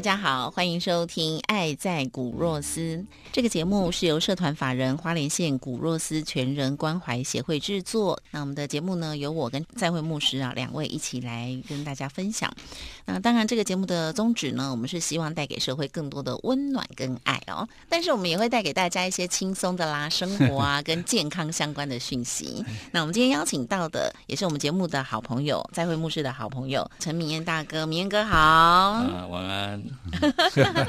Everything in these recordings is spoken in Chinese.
大家好，欢迎收听《爱在古若斯》这个节目，是由社团法人花莲县古若斯全人关怀协会制作。那我们的节目呢，由我跟在会牧师啊两位一起来跟大家分享。那当然，这个节目的宗旨呢，我们是希望带给社会更多的温暖跟爱哦。但是我们也会带给大家一些轻松的啦，生活啊跟健康相关的讯息。那我们今天邀请到的也是我们节目的好朋友，在会牧师的好朋友陈明燕大哥，明燕哥好。啊，晚安。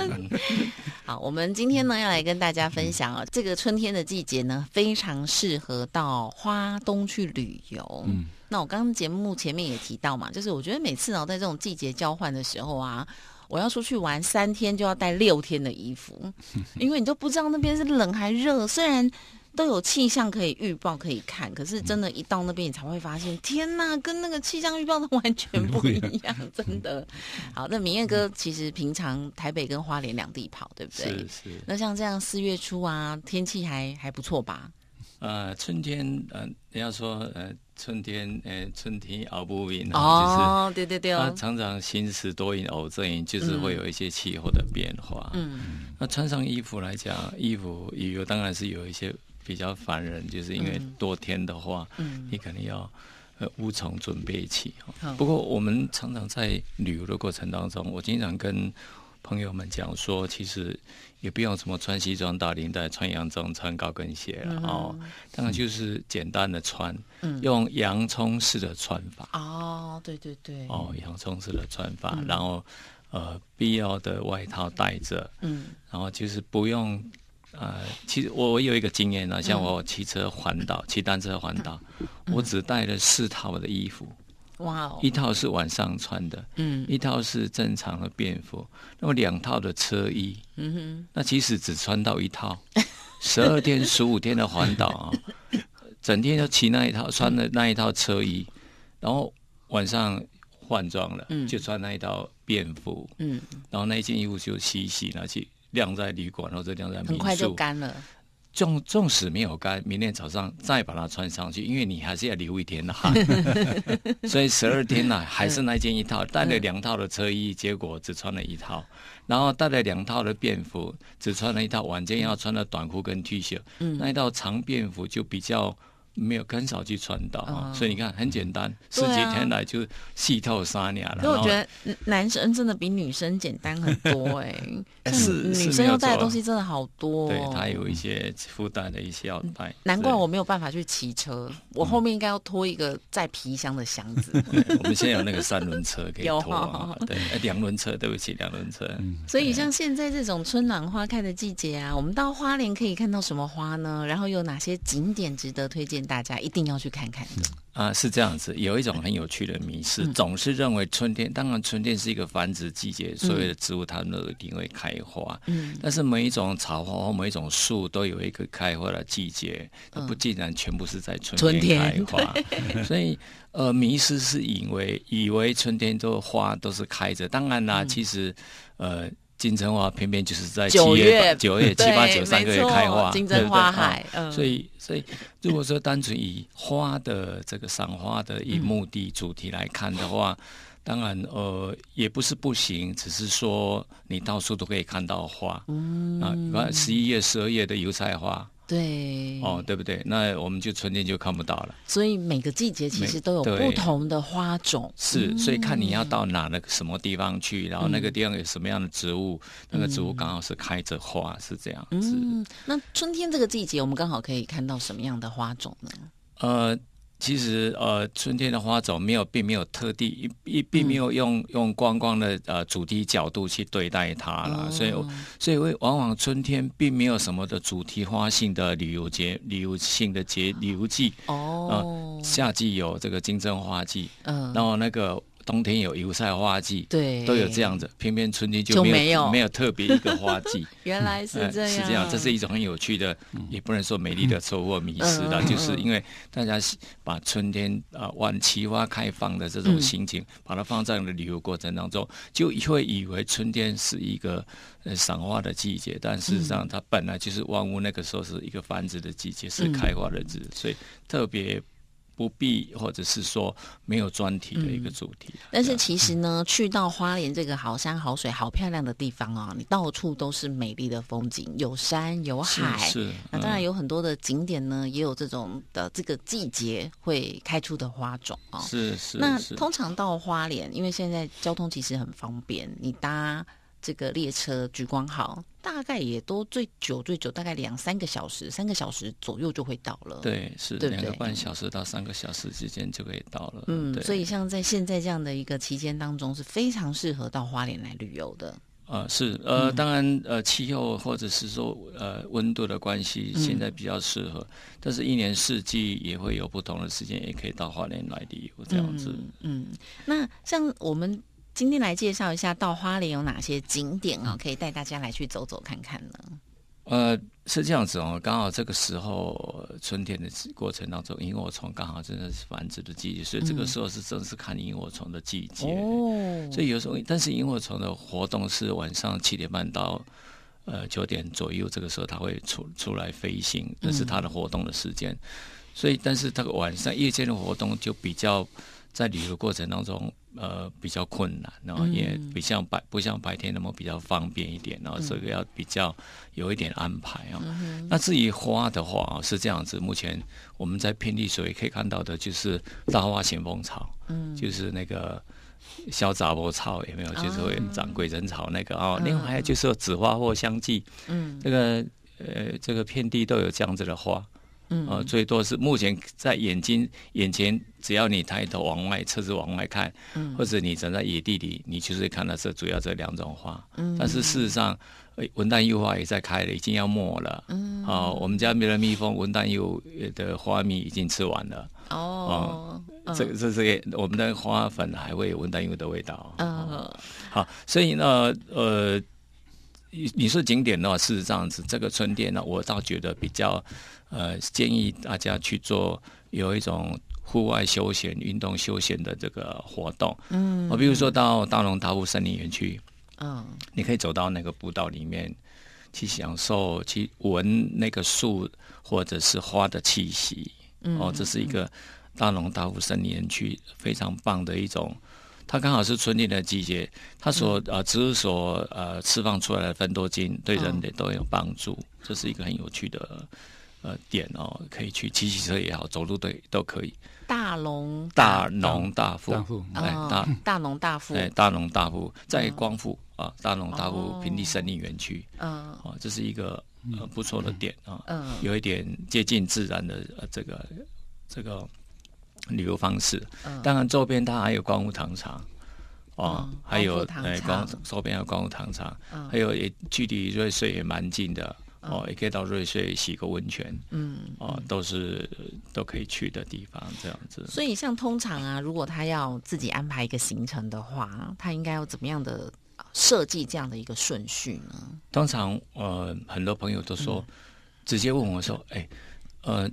好，我们今天呢要来跟大家分享啊，这个春天的季节呢，非常适合到花东去旅游。嗯，那我刚刚节目前面也提到嘛，就是我觉得每次呢在这种季节交换的时候啊，我要出去玩三天就要带六天的衣服，因为你都不知道那边是冷还热，虽然。都有气象可以预报可以看，可是真的，一到那边你才会发现，天哪，跟那个气象预报的完全不一样，真的。好，那明月哥其实平常台北跟花莲两地跑，对不对？是是。那像这样四月初啊，天气还还不错吧？呃，春天，呃，人家说，呃，春天，呃，春天熬不赢哦，对对对，它常常心思多云偶阵雨，就是会有一些气候的变化。嗯，那穿上衣服来讲，衣服也有，当然是有一些。比较烦人，就是因为多天的话，你肯定要呃无从准备起。不过我们常常在旅游的过程当中，我经常跟朋友们讲说，其实也不用什么穿西装打领带、穿洋装、穿高跟鞋了哦。当然就是简单的穿，用洋葱式的穿法。哦，对对对。哦，洋葱式的穿法，然后呃必要的外套带着，嗯，然后就是不用。呃，其实我我有一个经验呢，像我骑车环岛，骑单车环岛，我只带了四套的衣服，哇哦，一套是晚上穿的，嗯，一套是正常的便服，那么两套的车衣，嗯哼，那其实只穿到一套，十二天十五天的环岛啊，整天就骑那一套，穿的那一套车衣，然后晚上换装了，就穿那一套便服，嗯，然后那一件衣服就洗一洗拿去。晾在旅馆或者晾在民宿，很快就干了。纵纵使没有干，明天早上再把它穿上去，因为你还是要流一天的汗，所以十二天呢还是那件一套，带了两套的车衣，结果只穿了一套，然后带了两套的便服，只穿了一套，晚间要穿的短裤跟 T 恤，嗯。那一套长便服就比较。没有很少去穿到啊，所以你看很简单，十几天来就细透三年了。所以我觉得男生真的比女生简单很多哎，是女生要带的东西真的好多，对他有一些附带的一些要带。难怪我没有办法去骑车，我后面应该要拖一个载皮箱的箱子。我们现在有那个三轮车可以 拖，对，两轮车，对不起，两轮车。所以像现在这种春暖花开的季节啊，我们到花莲可以看到什么花呢？然后有哪些景点值得推荐？大家一定要去看看的啊，是这样子。有一种很有趣的迷思，总是认为春天，当然春天是一个繁殖季节，所有的植物它们都一定会开花。嗯，但是每一种草花或每一种树都有一个开花的季节，它不竟然全部是在春天开花。所以，呃，迷失是以为以为春天都花都是开着，当然啦，其实，呃。金针花偏偏就是在九月、九月、七八九三个月开花，金针花海。所以，所以如果说单纯以花的这个赏花的以目的主题来看的话，当然呃也不是不行，只是说你到处都可以看到花。嗯啊，十一月、十二月的油菜花。对哦，对不对？那我们就春天就看不到了。所以每个季节其实都有不同的花种。是，所以看你要到哪个什么地方去，然后那个地方有什么样的植物，那个植物刚好是开着花，是这样子。那春天这个季节，我们刚好可以看到什么样的花种呢？呃，其实呃，春天的花种没有，并没有特地一并没有用用观光的呃主题角度去对待它了，所以所以往往春天并没有什么的主题花性的旅游节、旅游性的节、旅游季哦，夏季有这个金针花季，嗯，然后那个。冬天有油菜花季，对，都有这样子。偏偏春天就没有没有特别一个花季。原来是这样，是这样，这是一种很有趣的，也不能说美丽的错或迷失了，就是因为大家把春天啊晚奇花开放的这种心情，把它放在了旅游过程当中，就会以为春天是一个呃赏花的季节，但事实上它本来就是万物那个时候是一个繁殖的季节，是开花的日子，所以特别。不必，或者是说没有专题的一个主题。但是其实呢，去到花莲这个好山好水好漂亮的地方啊，你到处都是美丽的风景，有山有海。是。那当然有很多的景点呢，也有这种的这个季节会开出的花种啊。是是。那通常到花莲，因为现在交通其实很方便，你搭。这个列车莒光号大概也都最久最久大概两三个小时，三个小时左右就会到了。对，是两个半小时到三个小时之间就可以到了。嗯，所以像在现在这样的一个期间当中，是非常适合到花莲来旅游的。呃，是呃，当然呃，气候或者是说呃温度的关系，现在比较适合。但是，一年四季也会有不同的时间，也可以到花莲来旅游这样子。嗯，那像我们。今天来介绍一下到花莲有哪些景点啊？可以带大家来去走走看看呢。呃，是这样子哦，刚好这个时候春天的过程当中，萤火虫刚好真的是繁殖的季节，所以这个时候是正是看萤火虫的季节。哦，所以有时候，但是萤火虫的活动是晚上七点半到呃九点左右，这个时候它会出出来飞行，这是它的活动的时间。所以，但是它晚上夜间的活动就比较。在旅游过程当中，呃，比较困难，然后也不像白不像白天那么比较方便一点，然后这个要比较有一点安排啊。那至于花的话是这样子，目前我们在偏地水可以看到的就是大花咸丰草，嗯，就是那个小杂波草有没有？就是会长鬼人草那个啊。另外还有就是紫花或香剂，嗯，这个呃，这个遍地都有这样子的花。嗯，最多是目前在眼睛眼前，只要你抬头往外，车子往外看，嗯，或者你站在野地里，你就是看到这主要这两种花。嗯，但是事实上，文旦柚花也在开了，已经要没了。嗯，好，我们家没了蜜蜂，文旦柚的花蜜已经吃完了。哦，这这这个我们的花粉还会有文旦柚的味道。嗯，好，所以呢，呃。你你说景点的话是这样子，这个春天呢，我倒觉得比较，呃，建议大家去做有一种户外休闲、运动休闲的这个活动。嗯，我比如说到大龙大湖森林园区，嗯，你可以走到那个步道里面去享受、去闻那个树或者是花的气息。哦，这是一个大龙大湖森林园区非常棒的一种。它刚好是春天的季节，它所呃植物所呃释放出来的芬多精对人类都有帮助，这是一个很有趣的呃点哦，可以去骑骑车也好，走路都都可以。大龙。大龙大富，哎大大农大。富，哎大农大富。在光复啊，大农大富平地森林园区，嗯，哦，这是一个呃不错的点啊，嗯，有一点接近自然的呃这个这个。旅游方式，当然周边它还有光复糖厂，哦，还有哎光周边有光复糖厂，还有也距离瑞穗也蛮近的，哦，也可以到瑞穗洗个温泉，嗯，哦，都是都可以去的地方，这样子。所以像通常啊，如果他要自己安排一个行程的话，他应该要怎么样的设计这样的一个顺序呢？通常呃，很多朋友都说，直接问我说，哎，呃。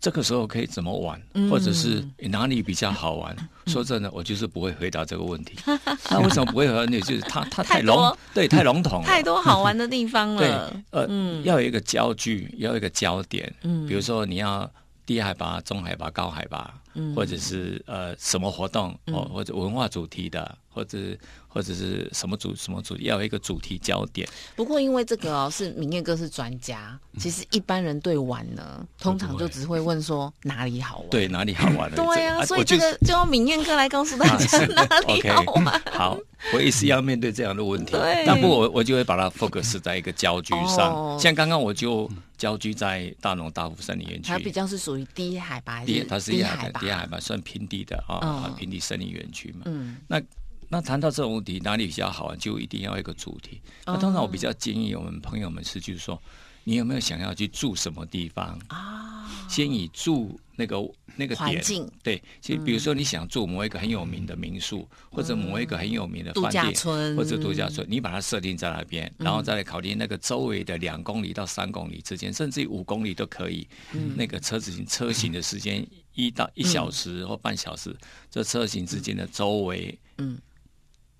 这个时候可以怎么玩，或者是哪里比较好玩？说真的，我就是不会回答这个问题。那 为什么不会回答？就是它它太笼，对，太笼统，太多好玩的地方了。对，呃，要有一个焦距，要有一个焦点。嗯，比如说你要低海拔、中海拔、高海拔。或者是呃什么活动哦，或者文化主题的，或者或者是什么主什么主，要有一个主题焦点。不过因为这个哦，是明月哥是专家，其实一般人对玩呢，通常就只会问说哪里好玩，对哪里好玩。对啊，所以这个就要明月哥来告诉大家 哪里好玩。好，我也是要面对这样的问题，但不我我就会把它 focus 在一个郊区上，像刚刚我就。郊居在大农大湖森林园区，它比较是属于低海拔，低它是低海拔，低海拔算平地的啊，平地森林园区嘛。嗯，那那谈到这种问题，哪里比较好玩，就一定要一个主题。那通常我比较建议我们朋友们是，就是说。你有没有想要去住什么地方？啊？先以住那个那个点，对，其实比如说你想住某一个很有名的民宿，或者某一个很有名的度假村，或者度假村，你把它设定在那边，然后再来考虑那个周围的两公里到三公里之间，甚至于五公里都可以。那个车子行车型的时间一到一小时或半小时，这车型之间的周围，嗯，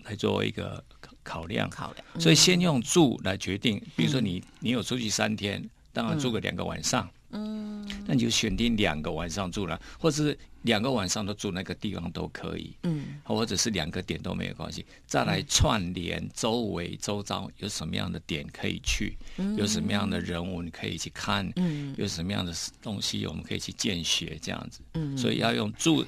来作为一个。考量，考量，所以先用住来决定。比如说，你你有出去三天，当然住个两个晚上，嗯，那你就选定两个晚上住了，或者是两个晚上都住那个地方都可以，嗯，或者是两个点都没有关系。再来串联周围周遭有什么样的点可以去，有什么样的人物你可以去看，嗯，有什么样的东西我们可以去见学，这样子，嗯，所以要用住。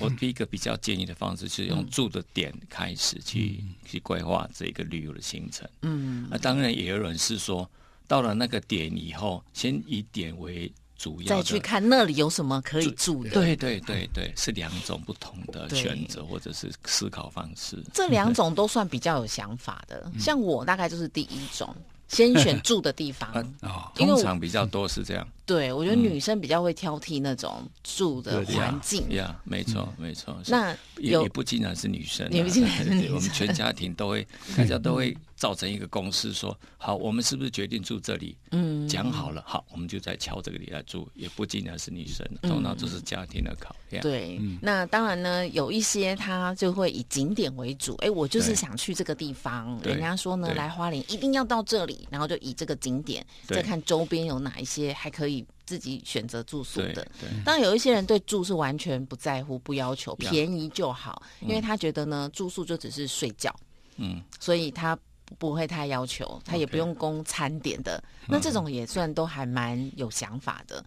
我第一个比较建议的方式是用住的点开始去去规划这个旅游的行程。嗯，那当然也有人是说，到了那个点以后，先以点为主要，再去看那里有什么可以住的。对对对对，是两种不同的选择或者是思考方式。这两种都算比较有想法的，像我大概就是第一种。先选住的地方，通常比较多是这样。对，我觉得女生比较会挑剔那种住的环境。呀，没错，没错。那也也不仅然是女生，也不仅然是女生，我们全家庭都会，大家都会。造成一个公司说好，我们是不是决定住这里？嗯，讲好了，好，我们就在敲这个里来住，也不尽然是女生，通常都是家庭的考量。对，那当然呢，有一些他就会以景点为主，哎，我就是想去这个地方。人家说呢，来花莲一定要到这里，然后就以这个景点，再看周边有哪一些还可以自己选择住宿的。当然，有一些人对住是完全不在乎，不要求，便宜就好，因为他觉得呢，住宿就只是睡觉。嗯，所以他。不会太要求，他也不用供餐点的，那这种也算都还蛮有想法的。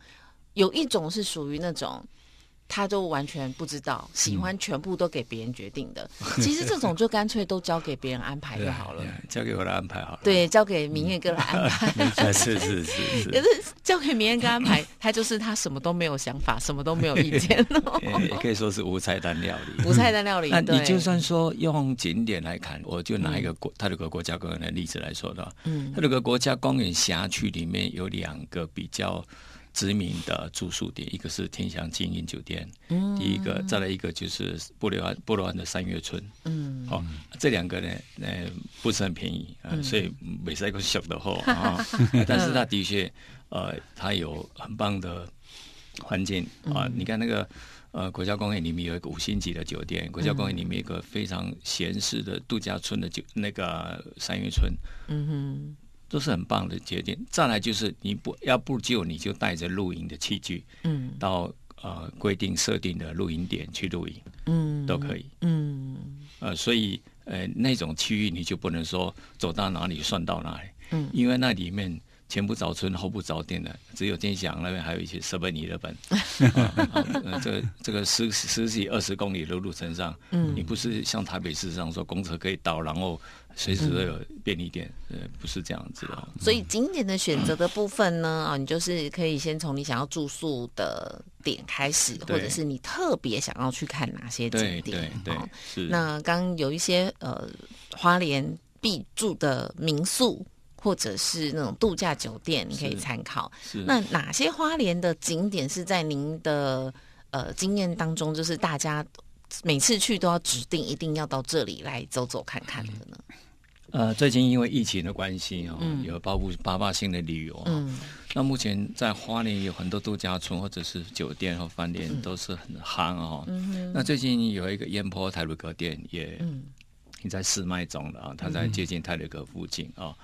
有一种是属于那种。他都完全不知道，喜欢全部都给别人决定的。其实这种就干脆都交给别人安排就好了，交给我来安排好了。对，交给明月哥来安排。是是是是。可是交给明月哥安排，他就是他什么都没有想法，什么都没有意见也可以说是无菜单料理。无菜单料理。那你就算说用景点来看，我就拿一个国，他有个国家公园的例子来说的话，嗯，他有个国家公园辖区里面有两个比较。知名的住宿点，一个是天祥精英酒店，嗯，第一个再来一个就是波罗湾波罗湾的三月村，嗯，好，这两个呢，呃，不是很便宜啊，所以没是一个小的货啊，但是它的确，呃，它有很棒的环境啊，你看那个呃国家公园里面有一个五星级的酒店，国家公园里面有一个非常闲适的度假村的酒那个三月村，嗯哼。都是很棒的节点。再来就是你不要不就你就带着露营的器具，嗯，到呃规定设定的露营点去露营，嗯，都可以，嗯，呃，所以呃那种区域你就不能说走到哪里算到哪里，嗯，因为那里面。前不着村后不着店的，只有天祥那边还有一些设备你的本。这个这个十十几二十公里的路程上，嗯，你不是像台北市上说公车可以到，然后随时都有便利店，呃，不是这样子的。所以景点的选择的部分呢，啊，你就是可以先从你想要住宿的点开始，或者是你特别想要去看哪些景点。对对是。那刚有一些呃花莲必住的民宿。或者是那种度假酒店，你可以参考。那哪些花莲的景点是在您的呃经验当中，就是大家每次去都要指定一定要到这里来走走看看的呢？呃，最近因为疫情的关系哦，有包括八八性的旅游嗯，那目前在花莲有很多度假村或者是酒店和饭店都是很夯哦。那最近有一个烟坡泰鲁阁店也也在试卖中了啊，它在接近泰鲁阁附近啊。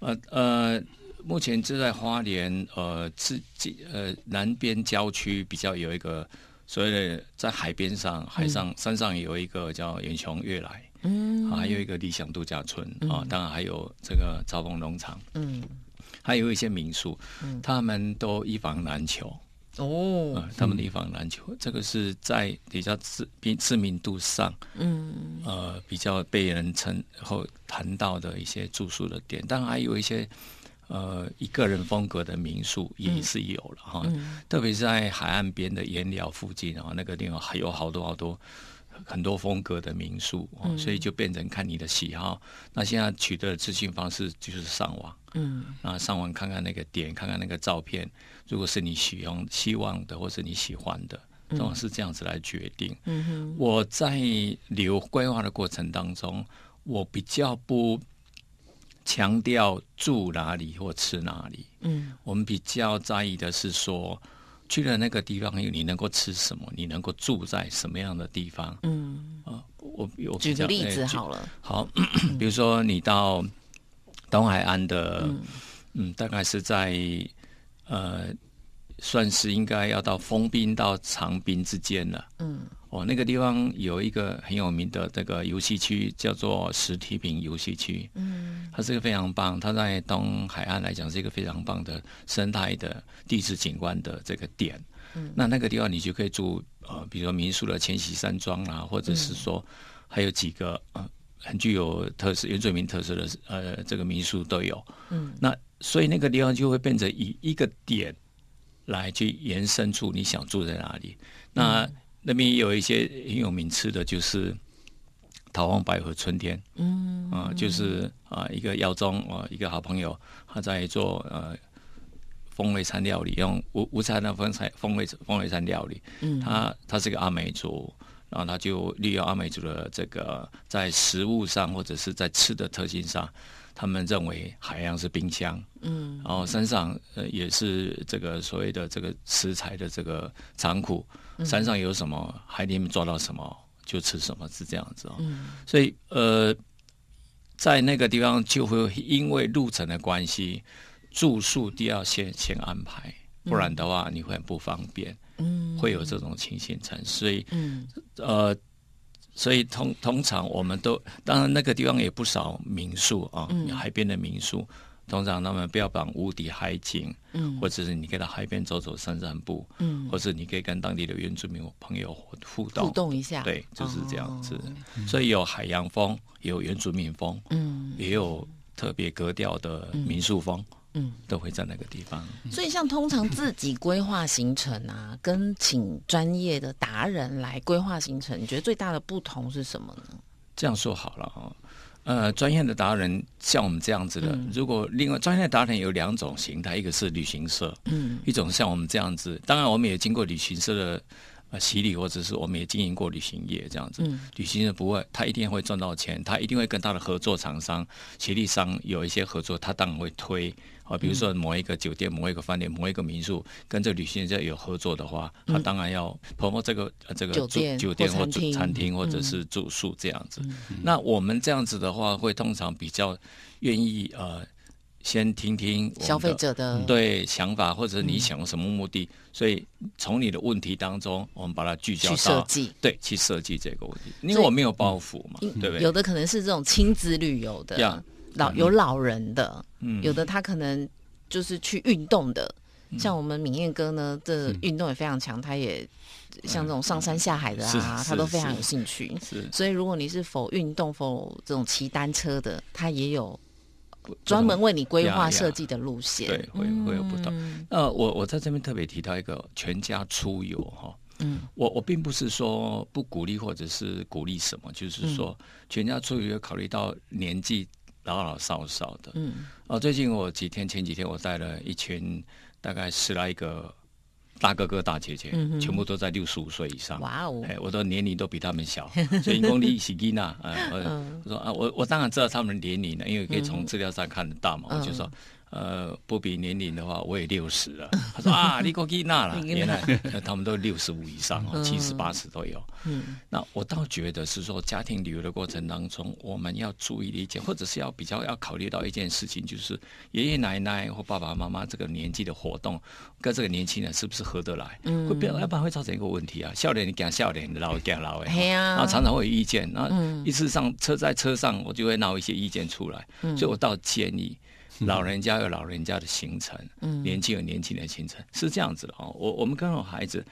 呃呃，目前就在花莲呃，自己呃南边郊区比较有一个所以呢，在海边上、海上、山上有一个叫远雄悦来，嗯，还有一个理想度假村啊，当然还有这个招丰农场，嗯，还有一些民宿，他们都一房难求哦，他们一房难求，这个是在比较知知知名度上，嗯，呃，比较被人称后谈到的一些住宿的点，当然还有一些。呃，一个人风格的民宿也是有了哈，特别是在海岸边的岩寮附近啊，那个地方还有好多好多很多风格的民宿，所以就变成看你的喜好。那现在取得的资讯方式就是上网，嗯，啊，上网看看那个点，看看那个照片，如果是你喜欢、希望的，或是你喜欢的，总是这样子来决定。嗯哼，我在留规划的过程当中，我比较不。强调住哪里或吃哪里，嗯，我们比较在意的是说，去了那个地方，你能够吃什么，你能够住在什么样的地方，嗯，啊，我我举个例子好了，好，比如说你到东海岸的，嗯，大概是在呃，算是应该要到封滨到长滨之间了，嗯。哦，那个地方有一个很有名的这个游戏区，叫做石梯坪游戏区。嗯，它是个非常棒，它在东海岸来讲是一个非常棒的生态的地质景观的这个点。嗯，那那个地方你就可以住呃，比如说民宿的千禧山庄啊，或者是说还有几个呃很具有特色原住民特色的呃这个民宿都有。嗯，那所以那个地方就会变成以一个点来去延伸出你想住在哪里。那那边有一些很有名吃的就是桃黄百合春天，嗯。啊，就是啊一个耀中啊一个好朋友，他在做呃风味餐料理，用无无菜的风菜风味风味餐料理，嗯，他他是个阿美族，然后他就利用阿美族的这个在食物上或者是在吃的特性上，他们认为海洋是冰箱，嗯，然后山上呃也是这个所谓的这个食材的这个仓库。山上有什么，海里面抓到什么就吃什么，是这样子哦。所以呃，在那个地方就会因为路程的关系，住宿都要先先安排，不然的话你会很不方便。嗯，会有这种情形产生。所以嗯。呃，所以通通常我们都当然那个地方也不少民宿啊，海边的民宿。通常他们标榜无敌海景，嗯，或者是你可以到海边走走散散步，嗯，或者你可以跟当地的原住民朋友互动互动一下，对，就是这样子。所以有海洋风，有原住民风，嗯，也有特别格调的民宿风，嗯，都会在那个地方。所以像通常自己规划行程啊，跟请专业的达人来规划行程，你觉得最大的不同是什么呢？这样说好了啊。呃，专业的达人像我们这样子的，如果另外专业的达人有两种形态，一个是旅行社，嗯，一种像我们这样子。当然，我们也经过旅行社的呃洗礼，或者是我们也经营过旅行业这样子。旅行社不会，他一定会赚到钱，他一定会跟他的合作厂商、协力商有一些合作，他当然会推。啊，比如说某一个酒店、某一个饭店、某一个民宿，跟这旅行社有合作的话，他当然要 promo 这个这个酒酒店或者餐厅或者是住宿这样子。那我们这样子的话，会通常比较愿意呃，先听听消费者的对想法，或者你想什么目的，所以从你的问题当中，我们把它聚焦到对去设计这个问题，因为我没有包袱嘛，对不对？有的可能是这种亲子旅游的。老有老人的，有的他可能就是去运动的，像我们敏燕哥呢，这运动也非常强，他也像这种上山下海的啊，他都非常有兴趣。是，所以如果你是否运动否这种骑单车的，他也有专门为你规划设计的路线。对，会会有不同。那我我在这边特别提到一个全家出游哈，嗯，我我并不是说不鼓励或者是鼓励什么，就是说全家出游考虑到年纪。老老少少的，嗯，哦，最近我几天前几天我带了一群大概十来个大哥哥大姐姐，全部都在六十五岁以上，哇哦，哎，我的年龄都比他们小，所以公里喜吉娜，啊，我说啊，我我当然知道他们年龄了，因为可以从资料上看得到嘛，我就说呃，不比年龄的话，我也六十了。他说啊，你过去那了，原来他们都六十五以上哦，七十八十都有。嗯，那我倒觉得是说，家庭旅游的过程当中，我们要注意的一件，或者是要比较要考虑到一件事情，就是爷爷奶奶或爸爸妈妈这个年纪的活动，跟这个年轻人是不是合得来？嗯，会变，要不然会造成一个问题啊。笑脸你讲笑脸，老讲老哎，然后常常会有意见。那一次上车在车上，我就会闹一些意见出来。所以我倒建议。老人家有老人家的行程，嗯年轻有年轻的行程，是这样子的哦。我我们跟我孩子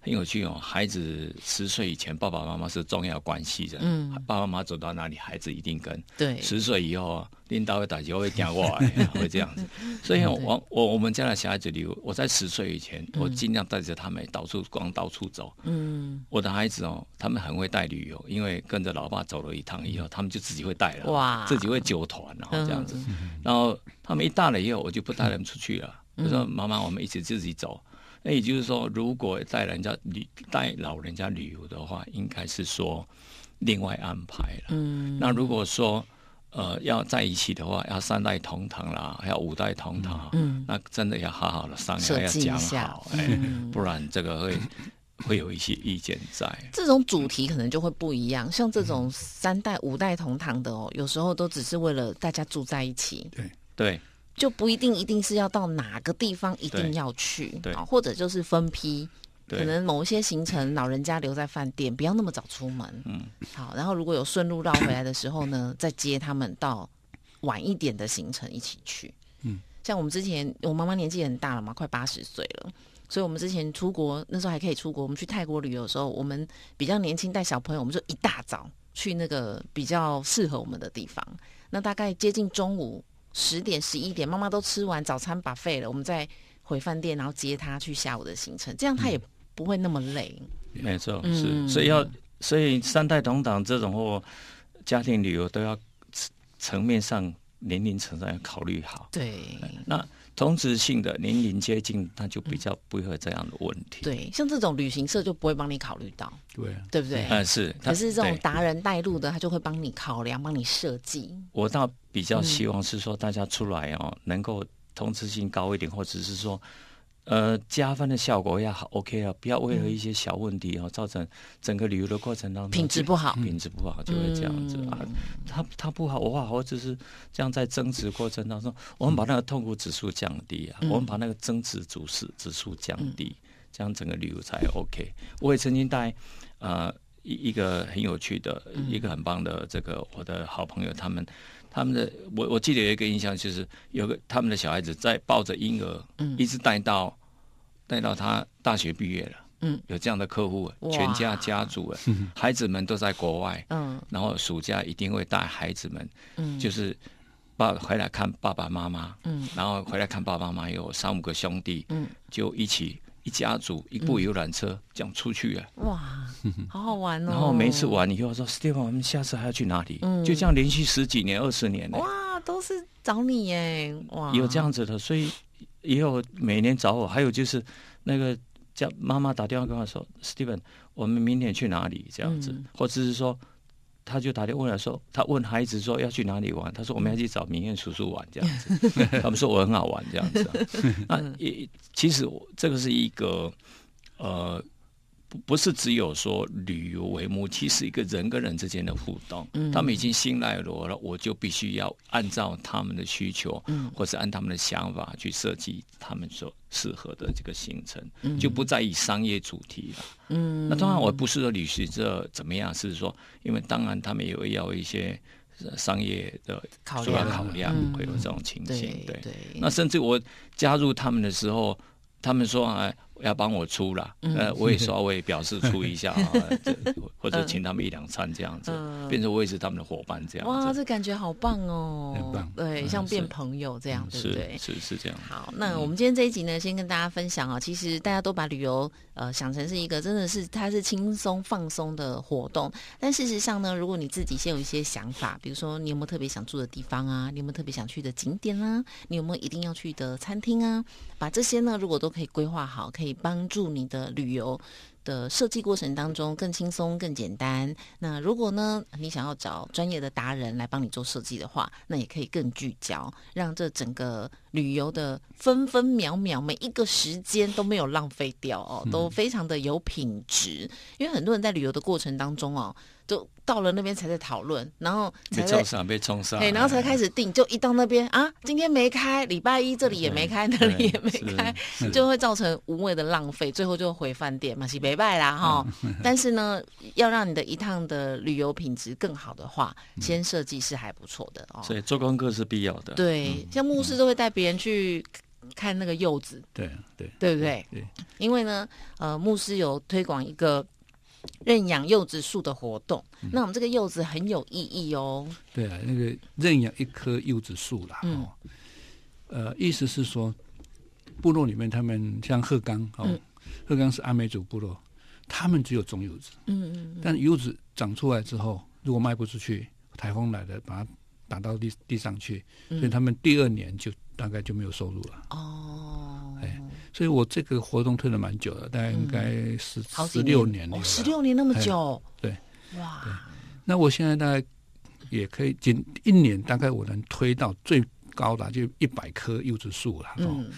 很有趣哦。孩子十岁以前，爸爸妈妈是重要关系的，嗯，爸爸妈妈走到哪里，孩子一定跟。对，十岁以后。领导会打球会讲话，会这样子，所以我我我们家的小孩子，旅游我在十岁以前，我尽量带着他们到处逛、到处走。嗯，我的孩子哦，他们很会带旅游，因为跟着老爸走了一趟以后，他们就自己会带了，哇，自己会揪团，然后这样子。然后他们一大了以后，我就不带他们出去了，我说妈妈，我们一起自己走。那也就是说，如果带人家旅带老人家旅游的话，应该是说另外安排了。嗯，那如果说。呃，要在一起的话，要三代同堂啦，还要五代同堂，嗯，那真的要好好的商量，要讲好，哎，不然这个会 会有一些意见在。这种主题可能就会不一样，像这种三代五代同堂的哦，有时候都只是为了大家住在一起，对对，就不一定一定是要到哪个地方一定要去，对，或者就是分批。可能某一些行程，老人家留在饭店，不要那么早出门。嗯，好，然后如果有顺路绕回来的时候呢，再接他们到晚一点的行程一起去。嗯，像我们之前，我妈妈年纪很大了嘛，快八十岁了，所以我们之前出国那时候还可以出国，我们去泰国旅游的时候，我们比较年轻带小朋友，我们就一大早去那个比较适合我们的地方。那大概接近中午十点十一点，妈妈都吃完早餐把废了，我们再回饭店，然后接他去下午的行程，这样他也。不会那么累，没错，是，所以要，所以三代同堂这种或家庭旅游都要层面上年龄层上要考虑好。对，那同质性的年龄接近，那就比较不会有这样的问题。对，像这种旅行社就不会帮你考虑到，对，对不对？嗯，是。可是这种达人带路的，他就会帮你考量，帮你设计。我倒比较希望是说，大家出来哦，能够同质性高一点，或者是说。呃，加分的效果要好，OK 啊，不要为了一些小问题啊，造成整个旅游的过程当中品质不好，品质不好就会这样子啊。他他不好，我好，我只是这样在增值过程当中，我们把那个痛苦指数降低啊，我们把那个增值指数指数降低，这样整个旅游才 OK。我也曾经带呃一一个很有趣的一个很棒的这个我的好朋友，他们。他们的我我记得有一个印象，就是有个他们的小孩子在抱着婴儿，嗯，一直带到带到他大学毕业了，嗯，有这样的客户，全家家族，孩子们都在国外，嗯，然后暑假一定会带孩子们，嗯，就是爸回来看爸爸妈妈，嗯，然后回来看爸爸妈妈有三五个兄弟，嗯，就一起。一家族一部游览车这样出去了！哇，好好玩哦！然后每次玩以后说：“Stephen，我们下次还要去哪里？”嗯，就这样连续十几年、二十年哇，都是找你耶！哇，有这样子的，所以以后每年找我。还有就是那个叫妈妈打电话跟我说：“Stephen，我们明天去哪里？”这样子，或者是说。他就打电话来说，他问孩子说要去哪里玩，他说我们要去找明艳叔叔玩这样子，他们说我很好玩这样子，那也其实这个是一个呃。不不是只有说旅游为目，其实一个人跟人之间的互动，他们已经信赖我了，我就必须要按照他们的需求，或者按他们的想法去设计他们所适合的这个行程，就不再以商业主题了。嗯，那当然我不是说旅行社怎么样，是说因为当然他们也会要一些商业的主要考量，会有这种情形。对，那甚至我加入他们的时候，他们说啊。要帮我出了，呃，我也稍微表示出一下 啊，或者请他们一两餐这样子，变成我也是他们的伙伴这样。哇，这感觉好棒哦！很棒，对，像变朋友这样，对不对？是是这样。好，那我们今天这一集呢，先跟大家分享啊，其实大家都把旅游呃想成是一个真的是它是轻松放松的活动，但事实上呢，如果你自己先有一些想法，比如说你有没有特别想住的地方啊，你有没有特别想去的景点啊，你有没有一定要去的餐厅啊，把这些呢，如果都可以规划好，可以。帮助你的旅游的设计过程当中更轻松、更简单。那如果呢，你想要找专业的达人来帮你做设计的话，那也可以更聚焦，让这整个旅游的分分秒秒、每一个时间都没有浪费掉哦，都非常的有品质。因为很多人在旅游的过程当中哦。就到了那边才在讨论，然后被冲上，被冲上，对，然后才开始定。就一到那边啊，今天没开，礼拜一这里也没开，那里也没开，就会造成无谓的浪费，最后就回饭店嘛，是没拜啦哈。但是呢，要让你的一趟的旅游品质更好的话，先设计是还不错的哦。所以做功课是必要的。对，像牧师都会带别人去看那个柚子，对对对不对？对，因为呢，呃，牧师有推广一个。认养柚子树的活动，那我们这个柚子很有意义哦。对啊，那个认养一棵柚子树啦，哦，呃，意思是说，部落里面他们像鹤冈哦，鹤冈是阿美族部落，他们只有种柚子，嗯嗯，但柚子长出来之后，如果卖不出去，台风来了把它打到地地上去，所以他们第二年就大概就没有收入了。哦，哎。所以我这个活动推了蛮久了，大概应该十十六年了。十六年那么久？对，哇！那我现在大概也可以，仅一年大概我能推到最高的就一百棵柚子树了。嗯，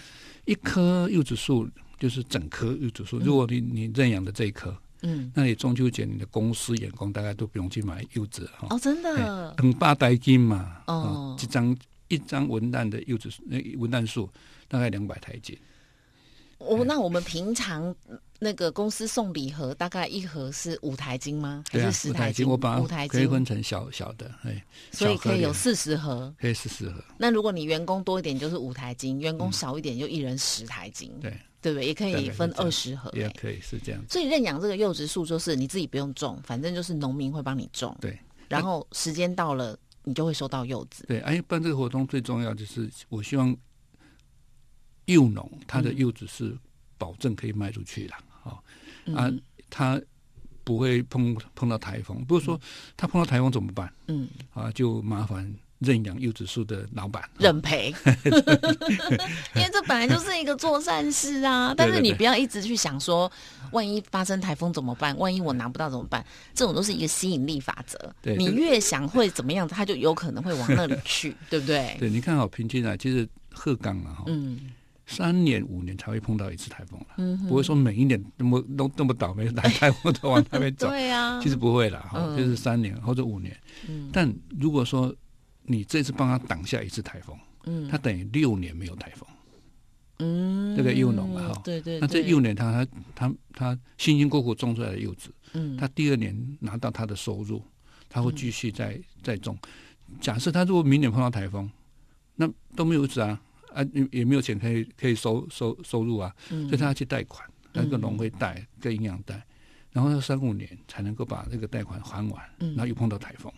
一棵柚子树就是整棵柚子树。如果你你认养的这一棵，嗯，那你中秋节你的公司员工大概都不用去买柚子哈。哦，真的？很八代金嘛。哦，一张一张文旦的柚子那文旦树大概两百台斤。我那我们平常那个公司送礼盒，大概一盒是五台金吗？还是十台金？我把五台可以分成小小的，哎，所以可以有四十盒，可以四十盒。那如果你员工多一点，就是五台金；员工少一点，就一人十台金。对，对不对？也可以分二十盒，也可以是这样。所以认养这个柚子树，就是你自己不用种，反正就是农民会帮你种。对，然后时间到了，你就会收到柚子。对，哎，办这个活动最重要就是，我希望柚农它的柚子是。保证可以卖出去了，哦，啊，他不会碰碰到台风，不是说他碰到台风怎么办？嗯，啊，就麻烦认养柚子树的老板认赔，因为这本来就是一个做善事啊。但是你不要一直去想说，万一发生台风怎么办？万一我拿不到怎么办？这种都是一个吸引力法则。你越想会怎么样，他就有可能会往那里去，对不对？对，你看好平均啊，其实鹤岗啊，哈，嗯。三年五年才会碰到一次台风了，不会说每一年那么都那么倒霉来台风都往那边走。对呀，其实不会了哈，就是三年或者五年。但如果说你这次帮他挡下一次台风，嗯，他等于六年没有台风。嗯，这个幼农嘛哈，对对。那这幼年他他他他辛辛苦苦种出来的柚子，嗯，他第二年拿到他的收入，他会继续再再种。假设他如果明年碰到台风，那都没有子啊。啊，也也没有钱可以可以收收收入啊，所以他要去贷款，那个农会贷跟营养贷，然后要三五年才能够把这个贷款还完，然后又碰到台风，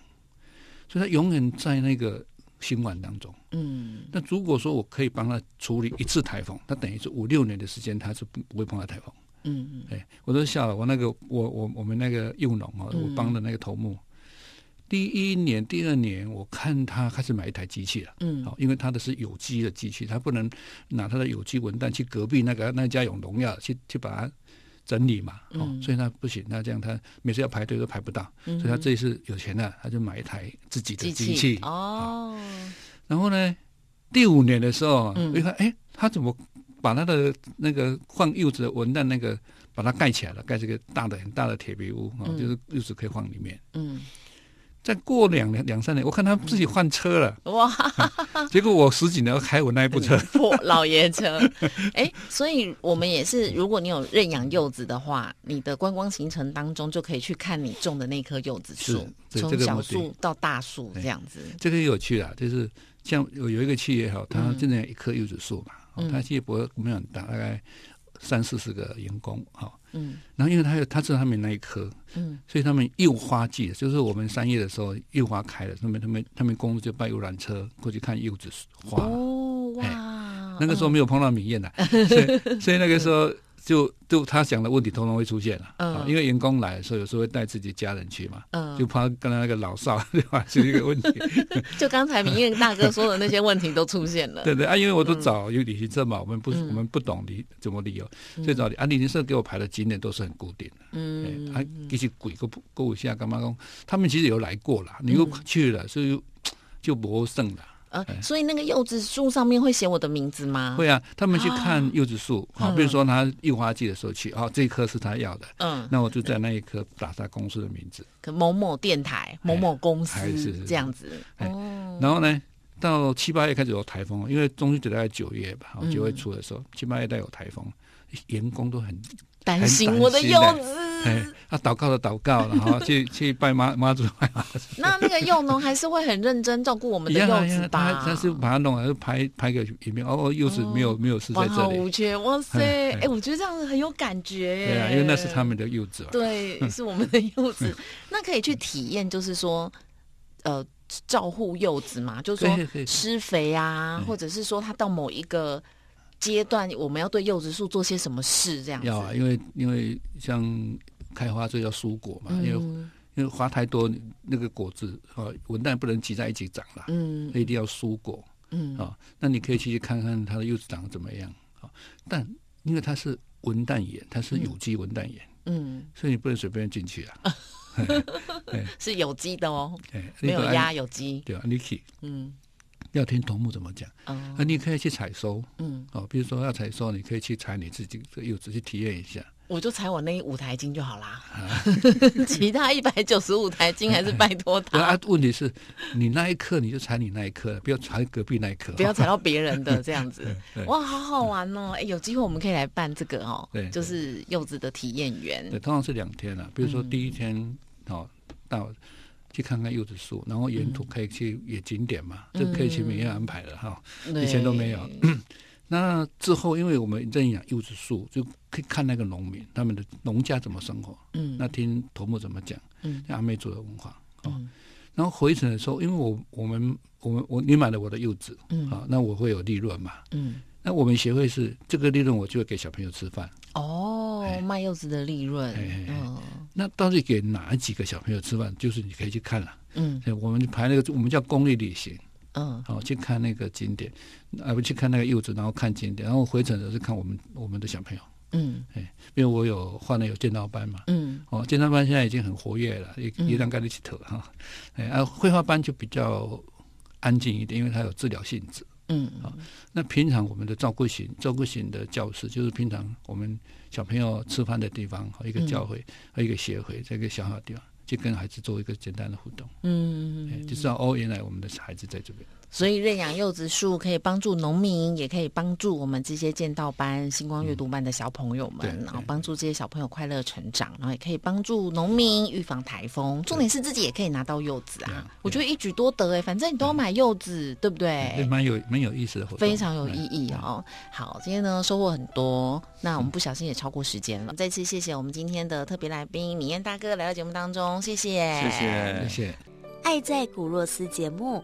所以他永远在那个心患当中。嗯，那如果说我可以帮他处理一次台风，他等于是五六年的时间他是不不会碰到台风。嗯嗯，哎，我都笑了，我那个我我我们那个幼农啊，我帮的那个头目。第一年、第二年，我看他开始买一台机器了。嗯，好，因为他的是有机的机器，他不能拿他的有机文旦去隔壁那个那家有农药去去把它整理嘛。哦，所以他不行，那这样他每次要排队都排不到。所以他这一次有钱了，他就买一台自己的机器。哦。然后呢，第五年的时候，你看，哎，他怎么把他的那个放柚子的文旦那个把它盖起来了？盖这个大的很大的铁皮屋啊，就是柚子可以放里面。嗯。再过两年两三年，我看他自己换车了哇！结果我十几年开我那一部车，破老爷车。哎，所以我们也是，如果你有认养柚子的话，你的观光行程当中就可以去看你种的那棵柚子树，从小树到大树这样子。这个有趣啊，就是像有有一个企业哈，他真的一棵柚子树嘛，它企业不会没有很大，大概。三四十个员工，哈，嗯，然后因为他有他知道他们那一棵，嗯，所以他们柚花季，就是我们三月的时候，柚花开了，他们他们他们公司就派游览车过去看柚子花，哦哇，那个时候没有碰到米燕的，所以所以那个时候。就就他想的问题，通通会出现了。嗯，因为员工来的时候，有时候会带自己家人去嘛。嗯，就怕跟他那个老少 对吧，是一个问题。就刚才明艳大哥说的那些问题都出现了。对对啊，因为我都找有旅行社嘛，我们不我们不懂理怎么理由，最早啊旅行社给我排的景点都是很固定的。嗯，啊，一些鬼个过一下干嘛讲？他们其实有来过了，你又去了，所以就不胜了。呃，所以那个柚子树上面会写我的名字吗？会啊，他们去看柚子树，好，比如说他樱花季的时候去，啊，这一棵是他要的，嗯，那我就在那一棵打他公司的名字，某某电台、某某公司是这样子。哦，然后呢，到七八月开始有台风，因为中秋节大概九月吧，九月初的时候，七八月带有台风，员工都很。担心我的柚子，哎，他祷告的祷告，然后 去去拜妈妈祖拜。那那个幼农还是会很认真照顾我们的柚子吧？他是把它弄还是，拍拍个影片，哦，柚子没有没有事在这里，完好无缺。哇塞，哎，我觉得这样子很有感觉。对啊，因为那是他们的柚子。对，是我们的柚子。那可以去体验，就是说，呃，照护柚子嘛，就是说施肥啊，或者是说他到某一个。阶段我们要对柚子树做些什么事？这样要啊，因为因为像开花就要蔬果嘛，因为因为花太多，那个果子啊，文旦不能挤在一起长了，嗯，一定要蔬果，嗯。啊，那你可以去看看它的柚子长得怎么样啊？但因为它是文旦园，它是有机文旦园，嗯，所以你不能随便进去啊，是有机的哦，没有压有机，对啊，，Niki，，嗯。要听头目怎么讲，那你可以去采收，嗯，哦，比如说要采收，你可以去采你自己的柚子去体验一下。我就采我那五台金就好啦，其他一百九十五台金还是拜托他。啊，问题是，你那一刻你就采你那一刻，不要采隔壁那一刻，不要采到别人的 这样子。哇，好好玩哦！哎，有机会我们可以来办这个哦，对，就是柚子的体验园。对，通常是两天啊，比如说第一天哦到。去看看柚子树，然后沿途可以去野景点嘛，这可以去每月安排的哈，以前都没有。那之后，因为我们认养柚子树，就可以看那个农民他们的农家怎么生活。嗯，那听头目怎么讲，嗯，阿妹族的文化。嗯，然后回程的时候，因为我我们我们我你买了我的柚子，嗯，好，那我会有利润嘛。嗯，那我们协会是这个利润，我就会给小朋友吃饭。哦，卖柚子的利润。嗯。那到底给哪几个小朋友吃饭？就是你可以去看了。嗯，我们排那个，我们叫公益旅行。嗯，好，去看那个景点，啊，不去看那个柚子，然后看景点，然后回程的是看我们我们的小朋友。嗯，哎，因为我有换了有剑道班嘛。嗯，哦，剑道班现在已经很活跃了，一一两个一起投哈。哎，啊，绘画班就比较安静一点，因为它有治疗性质。嗯，好，那平常我们的照顾型照顾型的教室，就是平常我们。小朋友吃饭的地方，和一个教会，和一个协会，在一个小小的地方，就跟孩子做一个简单的互动。嗯，就知道哦，原来我们的孩子在这边。所以认养柚子树可以帮助农民，也可以帮助我们这些剑道班、星光阅读班的小朋友们，然后帮助这些小朋友快乐成长，然后也可以帮助农民预防台风。重点是自己也可以拿到柚子啊！我觉得一举多得哎，反正你都要买柚子，对不对？蛮有蛮有意思的，非常有意义哦。好，今天呢收获很多，那我们不小心也超过时间了。再次谢谢我们今天的特别来宾米燕大哥来到节目当中，谢谢，谢谢，谢谢。爱在古若斯节目。